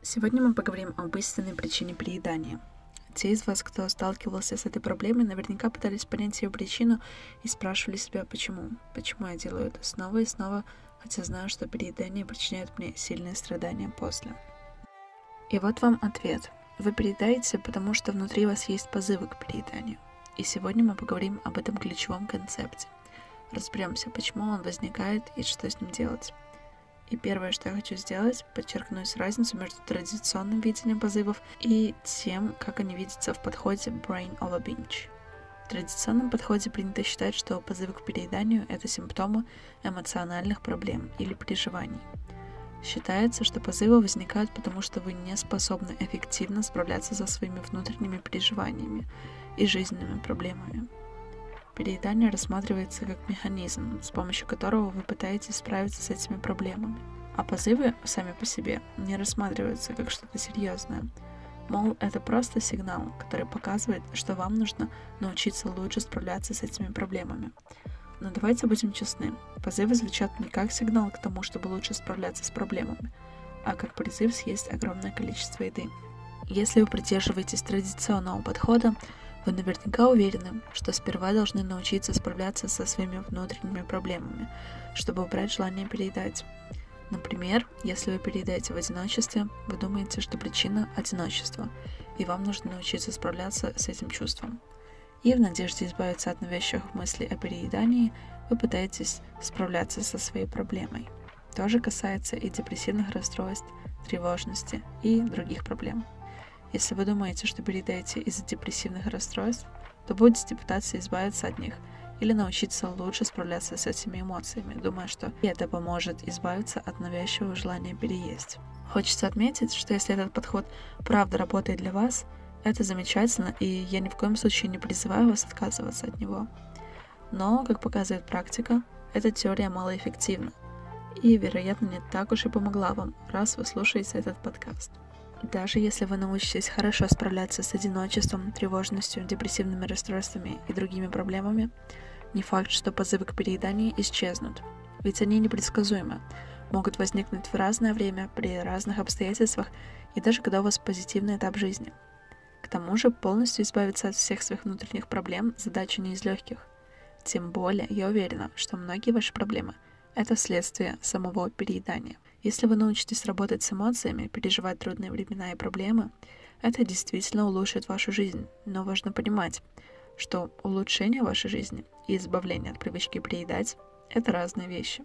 Сегодня мы поговорим об истинной причине переедания. Те из вас, кто сталкивался с этой проблемой, наверняка пытались понять ее причину и спрашивали себя, почему. Почему я делаю это снова и снова, хотя знаю, что переедание причиняет мне сильные страдания после. И вот вам ответ. Вы переедаете, потому что внутри вас есть позывы к перееданию. И сегодня мы поговорим об этом ключевом концепте. Разберемся, почему он возникает и что с ним делать. И первое, что я хочу сделать, подчеркнуть разницу между традиционным видением позывов и тем, как они видятся в подходе Brain over Binge. В традиционном подходе принято считать, что позывы к перееданию – это симптомы эмоциональных проблем или переживаний. Считается, что позывы возникают потому, что вы не способны эффективно справляться со своими внутренними переживаниями и жизненными проблемами. Переедание рассматривается как механизм, с помощью которого вы пытаетесь справиться с этими проблемами. А позывы сами по себе не рассматриваются как что-то серьезное. Мол, это просто сигнал, который показывает, что вам нужно научиться лучше справляться с этими проблемами. Но давайте будем честны, позывы звучат не как сигнал к тому, чтобы лучше справляться с проблемами, а как призыв съесть огромное количество еды. Если вы придерживаетесь традиционного подхода, вы наверняка уверены, что сперва должны научиться справляться со своими внутренними проблемами, чтобы убрать желание переедать. Например, если вы переедаете в одиночестве, вы думаете, что причина – одиночество, и вам нужно научиться справляться с этим чувством. И в надежде избавиться от навязчивых мыслей о переедании, вы пытаетесь справляться со своей проблемой. То же касается и депрессивных расстройств, тревожности и других проблем. Если вы думаете, что переедаете из-за депрессивных расстройств, то будете пытаться избавиться от них или научиться лучше справляться с этими эмоциями, думая, что это поможет избавиться от навязчивого желания переесть. Хочется отметить, что если этот подход правда работает для вас, это замечательно, и я ни в коем случае не призываю вас отказываться от него. Но, как показывает практика, эта теория малоэффективна и, вероятно, не так уж и помогла вам, раз вы слушаете этот подкаст. Даже если вы научитесь хорошо справляться с одиночеством, тревожностью, депрессивными расстройствами и другими проблемами, не факт, что позывы к перееданию исчезнут, ведь они непредсказуемы, могут возникнуть в разное время, при разных обстоятельствах и даже когда у вас позитивный этап жизни. К тому же полностью избавиться от всех своих внутренних проблем задача не из легких. Тем более я уверена, что многие ваши проблемы – это следствие самого переедания – если вы научитесь работать с эмоциями, переживать трудные времена и проблемы, это действительно улучшит вашу жизнь. Но важно понимать, что улучшение вашей жизни и избавление от привычки приедать – это разные вещи.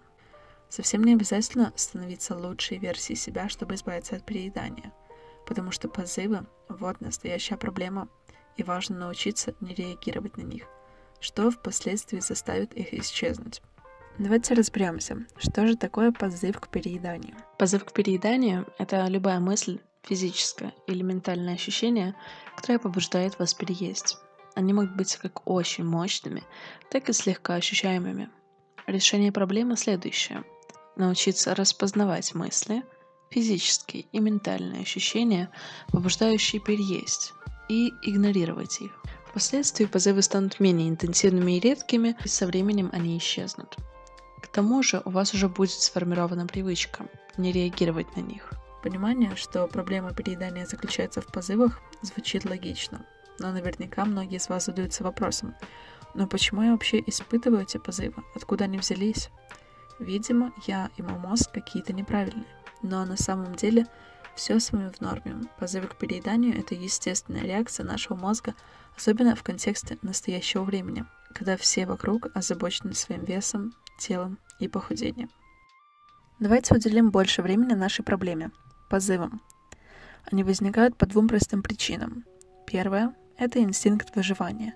Совсем не обязательно становиться лучшей версией себя, чтобы избавиться от переедания, потому что позывы – вот настоящая проблема, и важно научиться не реагировать на них, что впоследствии заставит их исчезнуть. Давайте разберемся, что же такое позыв к перееданию. Позыв к перееданию — это любая мысль, физическое или ментальное ощущение, которое побуждает вас переесть. Они могут быть как очень мощными, так и слегка ощущаемыми. Решение проблемы следующее. Научиться распознавать мысли, физические и ментальные ощущения, побуждающие переесть, и игнорировать их. Впоследствии позывы станут менее интенсивными и редкими, и со временем они исчезнут. К тому же у вас уже будет сформирована привычка не реагировать на них. Понимание, что проблема переедания заключается в позывах, звучит логично. Но наверняка многие из вас задаются вопросом, но почему я вообще испытываю эти позывы? Откуда они взялись? Видимо, я и мой мозг какие-то неправильные. Но на самом деле все с вами в норме. Позывы к перееданию – это естественная реакция нашего мозга, особенно в контексте настоящего времени, когда все вокруг озабочены своим весом, телом и похудением. Давайте уделим больше времени нашей проблеме – позывам. Они возникают по двум простым причинам. Первое – это инстинкт выживания,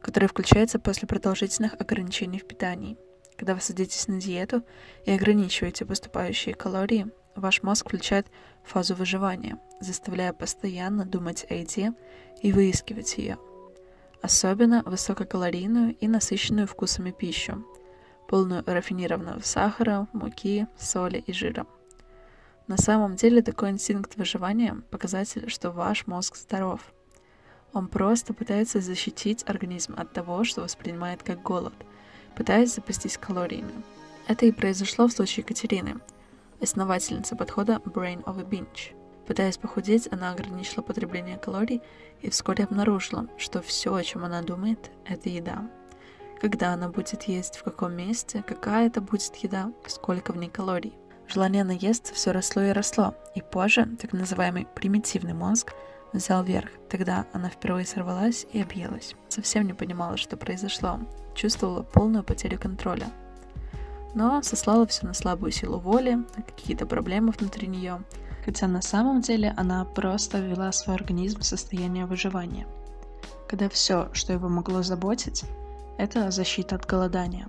который включается после продолжительных ограничений в питании. Когда вы садитесь на диету и ограничиваете поступающие калории, ваш мозг включает фазу выживания, заставляя постоянно думать о еде и выискивать ее. Особенно высококалорийную и насыщенную вкусами пищу, полную рафинированного сахара, муки, соли и жира. На самом деле такой инстинкт выживания – показатель, что ваш мозг здоров. Он просто пытается защитить организм от того, что воспринимает как голод, пытаясь запастись калориями. Это и произошло в случае Катерины, основательницы подхода Brain of a Binge. Пытаясь похудеть, она ограничила потребление калорий и вскоре обнаружила, что все, о чем она думает, это еда. Когда она будет есть, в каком месте, какая это будет еда, сколько в ней калорий. Желание наесться все росло и росло, и позже так называемый примитивный мозг взял верх. Тогда она впервые сорвалась и объелась. Совсем не понимала, что произошло. Чувствовала полную потерю контроля. Но сослала все на слабую силу воли, на какие-то проблемы внутри нее. Хотя на самом деле она просто ввела свой организм в состояние выживания. Когда все, что его могло заботить, это защита от голодания.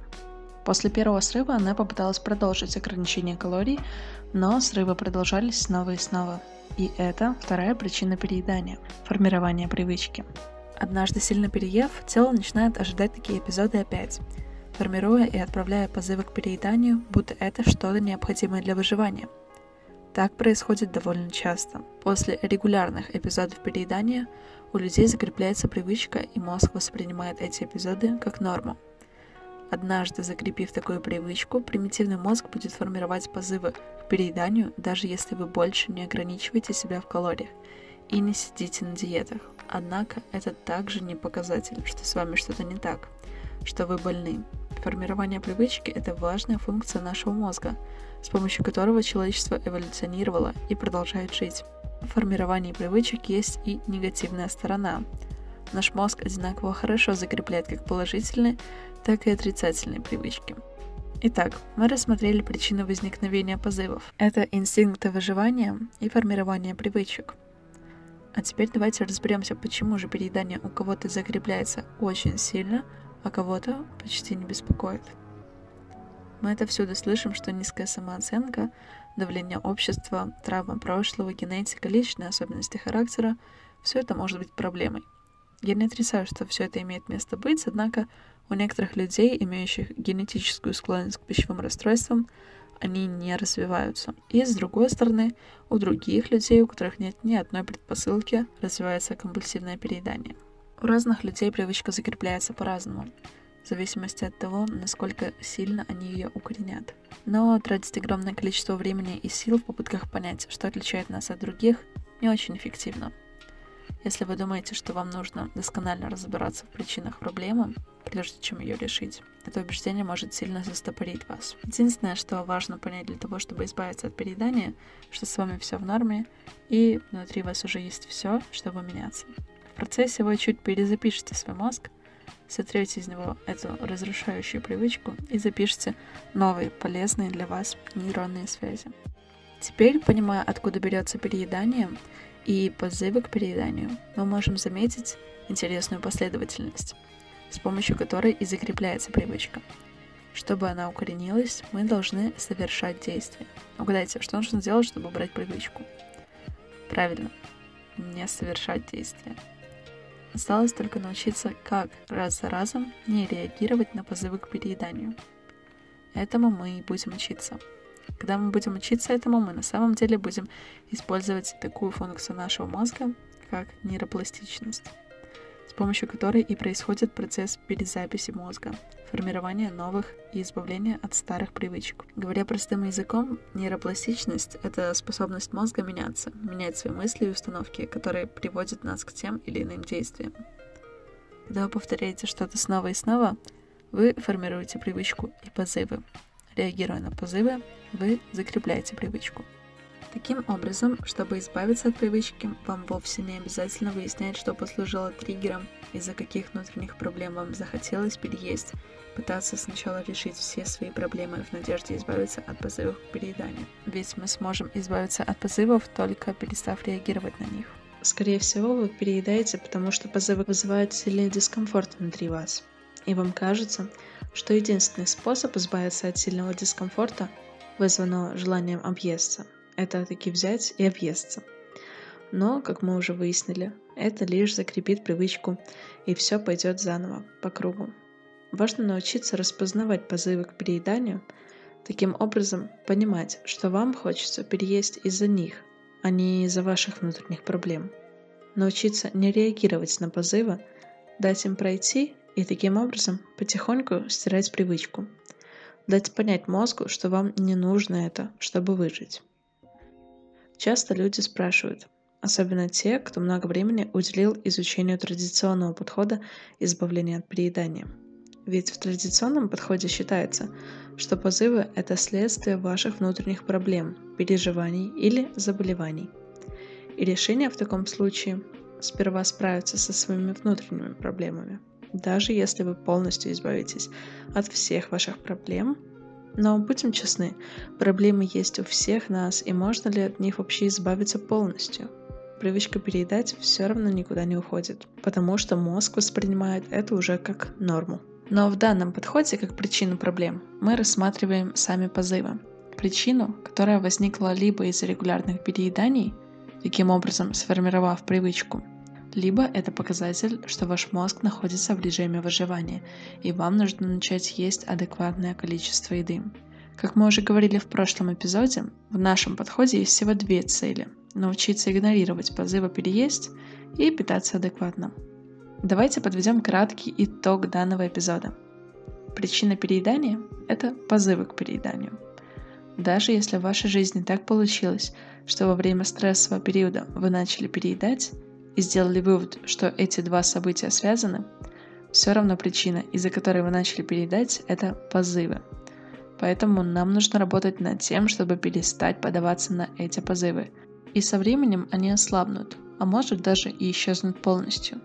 После первого срыва она попыталась продолжить ограничение калорий, но срывы продолжались снова и снова. И это вторая причина переедания – формирование привычки. Однажды сильно переев, тело начинает ожидать такие эпизоды опять, формируя и отправляя позывы к перееданию, будто это что-то необходимое для выживания. Так происходит довольно часто. После регулярных эпизодов переедания у людей закрепляется привычка, и мозг воспринимает эти эпизоды как норму. Однажды закрепив такую привычку, примитивный мозг будет формировать позывы к перееданию, даже если вы больше не ограничиваете себя в калориях и не сидите на диетах. Однако это также не показатель, что с вами что-то не так, что вы больны. Формирование привычки – это важная функция нашего мозга, с помощью которого человечество эволюционировало и продолжает жить. В формировании привычек есть и негативная сторона. Наш мозг одинаково хорошо закрепляет как положительные, так и отрицательные привычки. Итак, мы рассмотрели причины возникновения позывов. Это инстинкты выживания и формирование привычек. А теперь давайте разберемся, почему же переедание у кого-то закрепляется очень сильно, а кого-то почти не беспокоит. Мы это всюду слышим, что низкая самооценка давление общества, травма прошлого, генетика, личные особенности характера — все это может быть проблемой. Я не отрицаю, что все это имеет место быть, однако у некоторых людей, имеющих генетическую склонность к пищевым расстройствам, они не развиваются. И с другой стороны, у других людей, у которых нет ни одной предпосылки, развивается компульсивное переедание. У разных людей привычка закрепляется по-разному в зависимости от того, насколько сильно они ее укоренят. Но тратить огромное количество времени и сил в попытках понять, что отличает нас от других, не очень эффективно. Если вы думаете, что вам нужно досконально разобраться в причинах проблемы, прежде чем ее решить, это убеждение может сильно застопорить вас. Единственное, что важно понять для того, чтобы избавиться от переедания, что с вами все в норме, и внутри вас уже есть все, чтобы меняться. В процессе вы чуть перезапишете свой мозг, сотрете из него эту разрушающую привычку и запишите новые полезные для вас нейронные связи. Теперь, понимая, откуда берется переедание и позывы к перееданию, мы можем заметить интересную последовательность, с помощью которой и закрепляется привычка. Чтобы она укоренилась, мы должны совершать действия. Угадайте, что нужно сделать, чтобы убрать привычку? Правильно, не совершать действия. Осталось только научиться, как раз за разом не реагировать на позывы к перееданию. Этому мы и будем учиться. Когда мы будем учиться этому, мы на самом деле будем использовать такую функцию нашего мозга, как нейропластичность с помощью которой и происходит процесс перезаписи мозга, формирования новых и избавления от старых привычек. Говоря простым языком, нейропластичность — это способность мозга меняться, менять свои мысли и установки, которые приводят нас к тем или иным действиям. Когда вы повторяете что-то снова и снова, вы формируете привычку и позывы. Реагируя на позывы, вы закрепляете привычку. Таким образом, чтобы избавиться от привычки, вам вовсе не обязательно выяснять, что послужило триггером, из-за каких внутренних проблем вам захотелось переесть, пытаться сначала решить все свои проблемы в надежде избавиться от позывов к перееданию. Ведь мы сможем избавиться от позывов, только перестав реагировать на них. Скорее всего, вы переедаете, потому что позывы вызывают сильный дискомфорт внутри вас. И вам кажется, что единственный способ избавиться от сильного дискомфорта, вызванного желанием объесться – это таки взять и объесться. Но, как мы уже выяснили, это лишь закрепит привычку, и все пойдет заново, по кругу. Важно научиться распознавать позывы к перееданию, таким образом понимать, что вам хочется переесть из-за них, а не из-за ваших внутренних проблем. Научиться не реагировать на позывы, дать им пройти и таким образом потихоньку стирать привычку. Дать понять мозгу, что вам не нужно это, чтобы выжить. Часто люди спрашивают, особенно те, кто много времени уделил изучению традиционного подхода избавления от переедания. Ведь в традиционном подходе считается, что позывы – это следствие ваших внутренних проблем, переживаний или заболеваний. И решение в таком случае – сперва справиться со своими внутренними проблемами, даже если вы полностью избавитесь от всех ваших проблем – но будем честны, проблемы есть у всех нас, и можно ли от них вообще избавиться полностью? Привычка переедать все равно никуда не уходит, потому что мозг воспринимает это уже как норму. Но в данном подходе, как причину проблем, мы рассматриваем сами позывы. Причину, которая возникла либо из-за регулярных перееданий, таким образом сформировав привычку, либо это показатель, что ваш мозг находится в режиме выживания, и вам нужно начать есть адекватное количество еды. Как мы уже говорили в прошлом эпизоде, в нашем подходе есть всего две цели – научиться игнорировать позывы переесть и питаться адекватно. Давайте подведем краткий итог данного эпизода. Причина переедания – это позывы к перееданию. Даже если в вашей жизни так получилось, что во время стрессового периода вы начали переедать, и сделали вывод, что эти два события связаны, все равно причина, из-за которой вы начали переедать, это позывы. Поэтому нам нужно работать над тем, чтобы перестать подаваться на эти позывы. И со временем они ослабнут, а может даже и исчезнут полностью.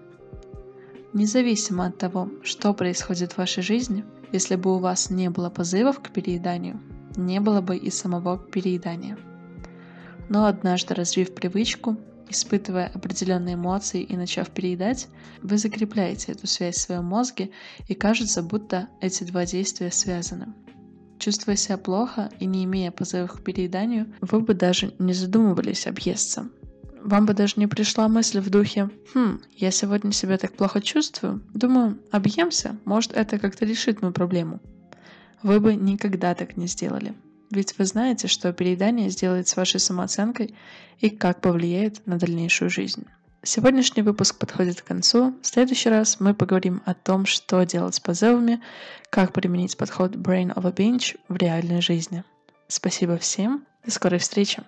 Независимо от того, что происходит в вашей жизни, если бы у вас не было позывов к перееданию, не было бы и самого переедания. Но однажды развив привычку, Испытывая определенные эмоции и начав переедать, вы закрепляете эту связь в своем мозге и кажется, будто эти два действия связаны. Чувствуя себя плохо и не имея позывов к перееданию, вы бы даже не задумывались объесться. Вам бы даже не пришла мысль в духе «Хм, я сегодня себя так плохо чувствую, думаю, объемся, может это как-то решит мою проблему». Вы бы никогда так не сделали. Ведь вы знаете, что переедание сделает с вашей самооценкой и как повлияет на дальнейшую жизнь. Сегодняшний выпуск подходит к концу. В следующий раз мы поговорим о том, что делать с позывами, как применить подход Brain of a Binge в реальной жизни. Спасибо всем. До скорой встречи.